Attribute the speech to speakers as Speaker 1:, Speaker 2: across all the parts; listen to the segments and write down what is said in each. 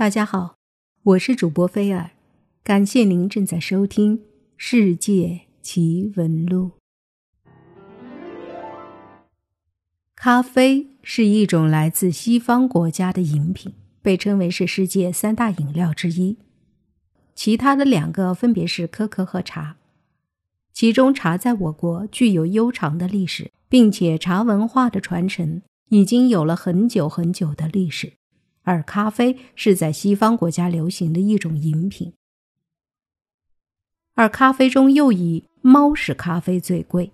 Speaker 1: 大家好，我是主播菲尔，感谢您正在收听《世界奇闻录》。咖啡是一种来自西方国家的饮品，被称为是世界三大饮料之一。其他的两个分别是可可和茶。其中，茶在我国具有悠长的历史，并且茶文化的传承已经有了很久很久的历史。而咖啡是在西方国家流行的一种饮品，而咖啡中又以猫屎咖啡最贵。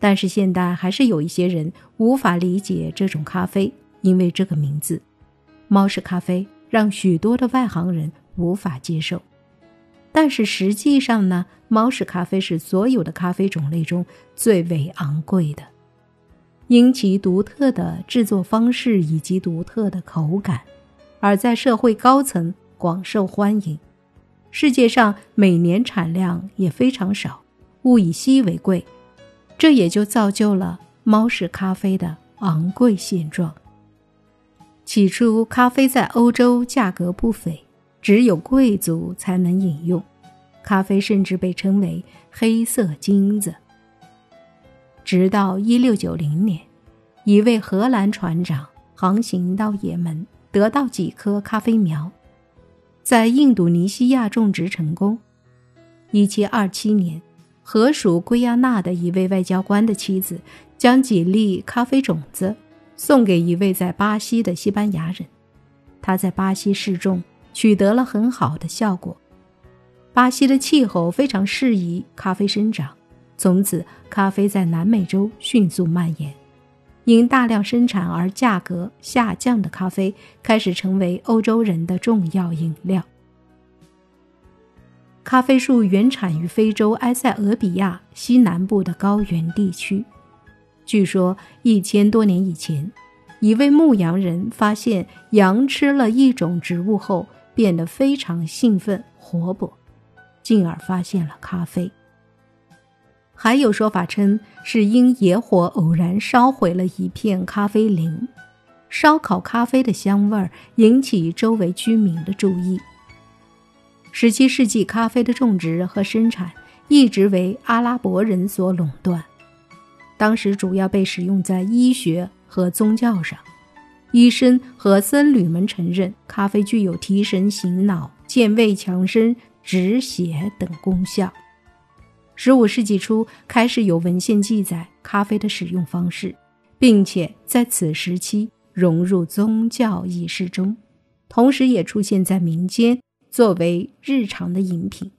Speaker 1: 但是现代还是有一些人无法理解这种咖啡，因为这个名字“猫屎咖啡”让许多的外行人无法接受。但是实际上呢，猫屎咖啡是所有的咖啡种类中最为昂贵的。因其独特的制作方式以及独特的口感，而在社会高层广受欢迎。世界上每年产量也非常少，物以稀为贵，这也就造就了猫屎咖啡的昂贵现状。起初，咖啡在欧洲价格不菲，只有贵族才能饮用，咖啡甚至被称为“黑色金子”。直到一六九零年，一位荷兰船长航行到也门，得到几棵咖啡苗，在印度尼西亚种植成功。一七二七年，荷属圭亚那的一位外交官的妻子将几粒咖啡种子送给一位在巴西的西班牙人，他在巴西试种，取得了很好的效果。巴西的气候非常适宜咖啡生长。从此，咖啡在南美洲迅速蔓延。因大量生产而价格下降的咖啡开始成为欧洲人的重要饮料。咖啡树原产于非洲埃塞俄比亚西南部的高原地区。据说，一千多年以前，一位牧羊人发现羊吃了一种植物后变得非常兴奋活泼，进而发现了咖啡。还有说法称，是因野火偶然烧毁了一片咖啡林，烧烤咖啡的香味儿引起周围居民的注意。十七世纪，咖啡的种植和生产一直为阿拉伯人所垄断，当时主要被使用在医学和宗教上。医生和僧侣们承认咖啡具有提神醒脑、健胃强身、止血等功效。十五世纪初开始有文献记载咖啡的使用方式，并且在此时期融入宗教仪式中，同时也出现在民间作为日常的饮品。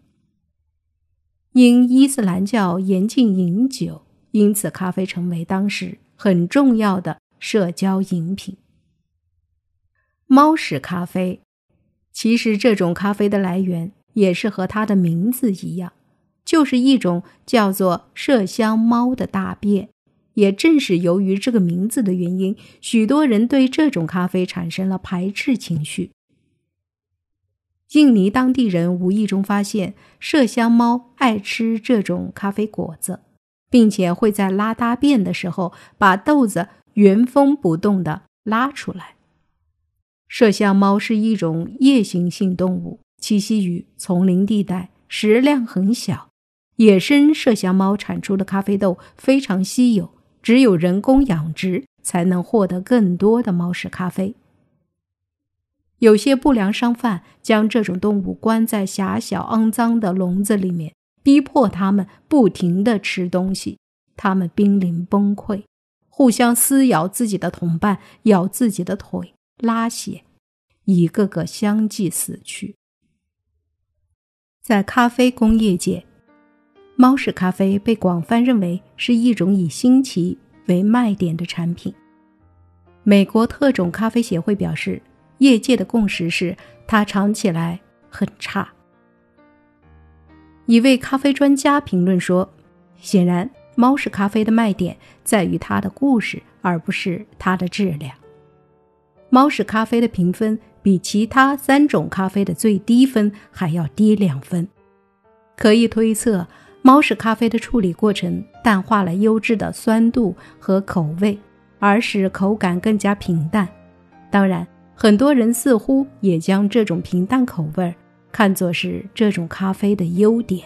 Speaker 1: 因伊斯兰教严禁饮酒，因此咖啡成为当时很重要的社交饮品。猫屎咖啡，其实这种咖啡的来源也是和它的名字一样。就是一种叫做麝香猫的大便，也正是由于这个名字的原因，许多人对这种咖啡产生了排斥情绪。印尼当地人无意中发现麝香猫爱吃这种咖啡果子，并且会在拉大便的时候把豆子原封不动地拉出来。麝香猫是一种夜行性动物，栖息于丛林地带，食量很小。野生麝香猫产出的咖啡豆非常稀有，只有人工养殖才能获得更多的猫屎咖啡。有些不良商贩将这种动物关在狭小肮脏的笼子里面，逼迫它们不停地吃东西，它们濒临崩溃，互相撕咬自己的同伴，咬自己的腿，拉血，一个个相继死去。在咖啡工业界。猫屎咖啡被广泛认为是一种以新奇为卖点的产品。美国特种咖啡协会表示，业界的共识是它尝起来很差。一位咖啡专家评论说：“显然，猫屎咖啡的卖点在于它的故事，而不是它的质量。猫屎咖啡的评分比其他三种咖啡的最低分还要低两分，可以推测。”猫屎咖啡的处理过程淡化了优质的酸度和口味，而使口感更加平淡。当然，很多人似乎也将这种平淡口味看作是这种咖啡的优点。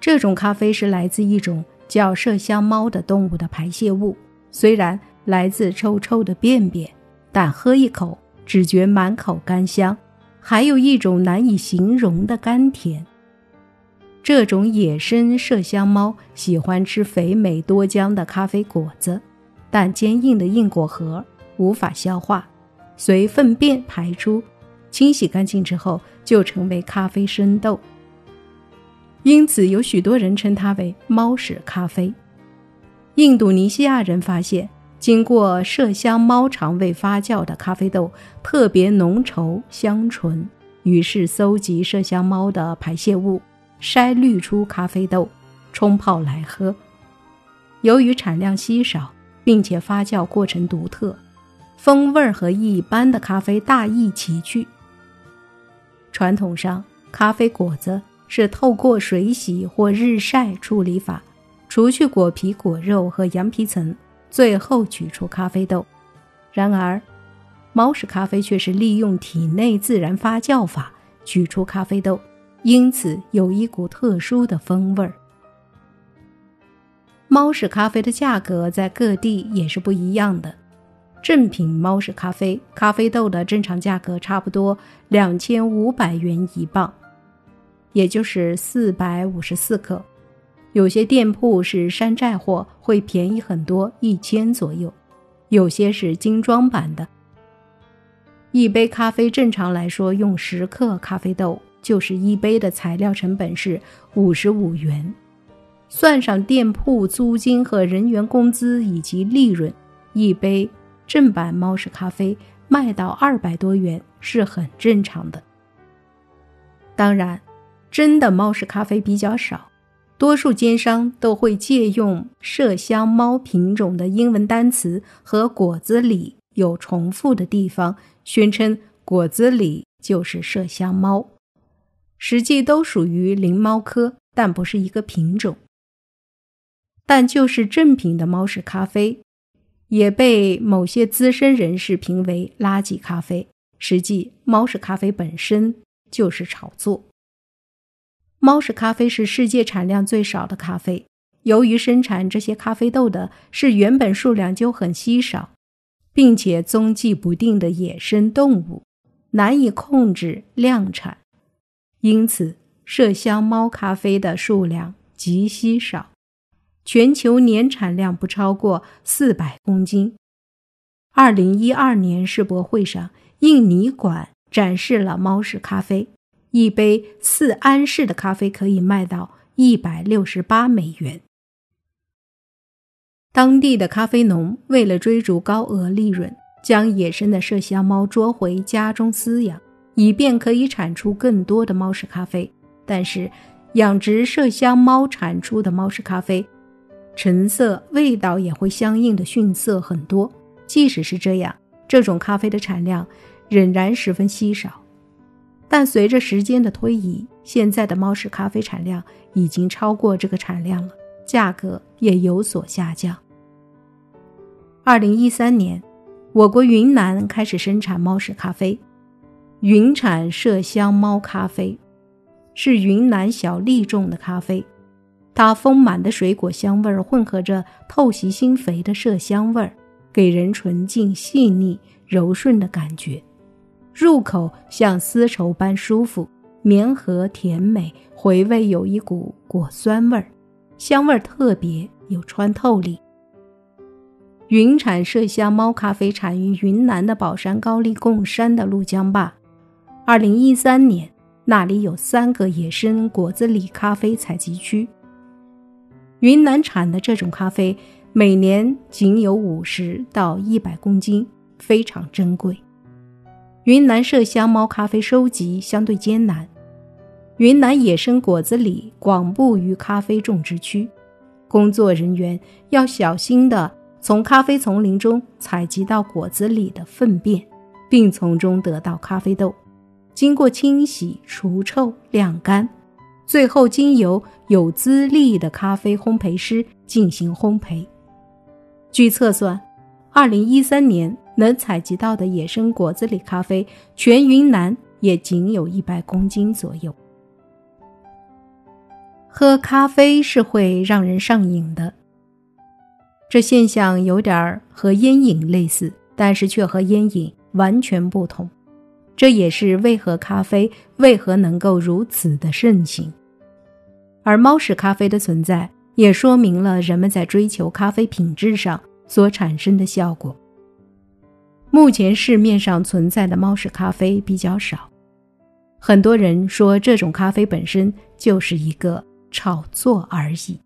Speaker 1: 这种咖啡是来自一种叫麝香猫的动物的排泄物，虽然来自臭臭的便便，但喝一口只觉满口甘香，还有一种难以形容的甘甜。这种野生麝香猫喜欢吃肥美多浆的咖啡果子，但坚硬的硬果核。无法消化，随粪便排出，清洗干净之后就成为咖啡生豆。因此，有许多人称它为“猫屎咖啡”。印度尼西亚人发现，经过麝香猫肠胃发酵的咖啡豆特别浓稠香醇，于是搜集麝香猫的排泄物，筛滤出咖啡豆，冲泡来喝。由于产量稀少，并且发酵过程独特。风味和一般的咖啡大异其趣。传统上，咖啡果子是透过水洗或日晒处理法，除去果皮、果肉和羊皮层，最后取出咖啡豆。然而，猫屎咖啡却是利用体内自然发酵法取出咖啡豆，因此有一股特殊的风味儿。猫屎咖啡的价格在各地也是不一样的。正品猫屎咖啡，咖啡豆的正常价格差不多两千五百元一磅，也就是四百五十四克。有些店铺是山寨货，会便宜很多，一千左右。有些是精装版的。一杯咖啡正常来说用十克咖啡豆，就是一杯的材料成本是五十五元，算上店铺租金和人员工资以及利润，一杯。正版猫屎咖啡卖到二百多元是很正常的。当然，真的猫屎咖啡比较少，多数奸商都会借用麝香猫品种的英文单词和果子里有重复的地方，宣称果子里就是麝香猫，实际都属于灵猫科，但不是一个品种。但就是正品的猫屎咖啡。也被某些资深人士评为垃圾咖啡。实际，猫屎咖啡本身就是炒作。猫屎咖啡是世界产量最少的咖啡。由于生产这些咖啡豆的是原本数量就很稀少，并且踪迹不定的野生动物，难以控制量产，因此麝香猫咖啡的数量极稀少。全球年产量不超过四百公斤。二零一二年世博会上，印尼馆展示了猫屎咖啡，一杯四安士的咖啡可以卖到一百六十八美元。当地的咖啡农为了追逐高额利润，将野生的麝香猫捉回家中饲养，以便可以产出更多的猫屎咖啡。但是，养殖麝香猫产出的猫屎咖啡。成色、味道也会相应的逊色很多。即使是这样，这种咖啡的产量仍然十分稀少。但随着时间的推移，现在的猫屎咖啡产量已经超过这个产量了，价格也有所下降。二零一三年，我国云南开始生产猫屎咖啡，云产麝香猫咖啡，是云南小粒种的咖啡。它丰满的水果香味儿混合着透析心扉的麝香味儿，给人纯净、细腻、柔顺的感觉。入口像丝绸般舒服、绵和、甜美，回味有一股果酸味儿，香味儿特别有穿透力。云产麝香猫咖啡产于云南的保山高丽贡山的怒江坝。二零一三年，那里有三个野生果子狸咖啡采集区。云南产的这种咖啡每年仅有五十到一百公斤，非常珍贵。云南麝香猫咖啡收集相对艰难，云南野生果子狸广布于咖啡种植区，工作人员要小心地从咖啡丛林中采集到果子狸的粪便，并从中得到咖啡豆，经过清洗、除臭、晾干。最后，经由有资历的咖啡烘焙师进行烘焙。据测算，二零一三年能采集到的野生果子狸咖啡，全云南也仅有一百公斤左右。喝咖啡是会让人上瘾的，这现象有点儿和烟瘾类似，但是却和烟瘾完全不同。这也是为何咖啡为何能够如此的盛行。而猫屎咖啡的存在，也说明了人们在追求咖啡品质上所产生的效果。目前市面上存在的猫屎咖啡比较少，很多人说这种咖啡本身就是一个炒作而已。